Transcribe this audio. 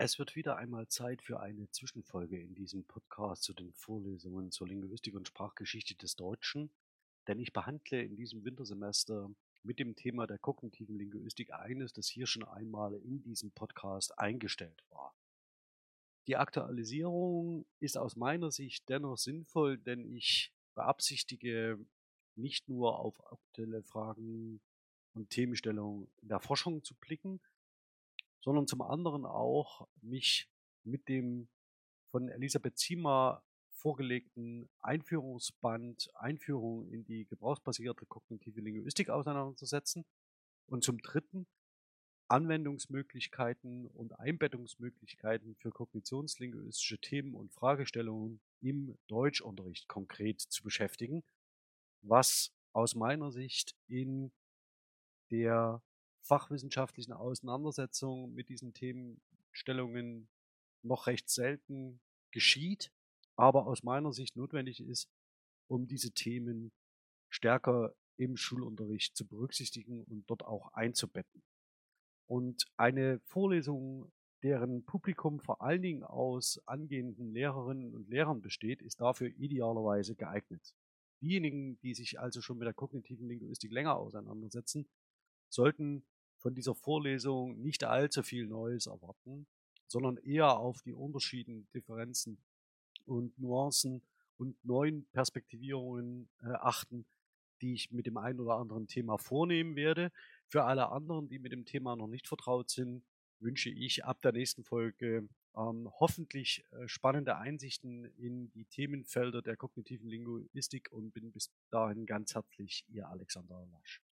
Es wird wieder einmal Zeit für eine Zwischenfolge in diesem Podcast zu den Vorlesungen zur Linguistik und Sprachgeschichte des Deutschen, denn ich behandle in diesem Wintersemester mit dem Thema der kognitiven Linguistik eines, das hier schon einmal in diesem Podcast eingestellt war. Die Aktualisierung ist aus meiner Sicht dennoch sinnvoll, denn ich beabsichtige nicht nur auf aktuelle Fragen und Themenstellungen in der Forschung zu blicken, sondern zum anderen auch mich mit dem von Elisabeth Ziemer vorgelegten Einführungsband Einführung in die gebrauchsbasierte kognitive Linguistik auseinanderzusetzen. Und zum dritten Anwendungsmöglichkeiten und Einbettungsmöglichkeiten für kognitionslinguistische Themen und Fragestellungen im Deutschunterricht konkret zu beschäftigen, was aus meiner Sicht in der fachwissenschaftlichen Auseinandersetzung mit diesen Themenstellungen noch recht selten geschieht, aber aus meiner Sicht notwendig ist, um diese Themen stärker im Schulunterricht zu berücksichtigen und dort auch einzubetten. Und eine Vorlesung, deren Publikum vor allen Dingen aus angehenden Lehrerinnen und Lehrern besteht, ist dafür idealerweise geeignet. Diejenigen, die sich also schon mit der kognitiven Linguistik länger auseinandersetzen, sollten von dieser Vorlesung nicht allzu viel Neues erwarten, sondern eher auf die Unterschieden, Differenzen und Nuancen und neuen Perspektivierungen äh, achten, die ich mit dem einen oder anderen Thema vornehmen werde. Für alle anderen, die mit dem Thema noch nicht vertraut sind, wünsche ich ab der nächsten Folge ähm, hoffentlich äh, spannende Einsichten in die Themenfelder der kognitiven Linguistik und bin bis dahin ganz herzlich Ihr Alexander Lasch.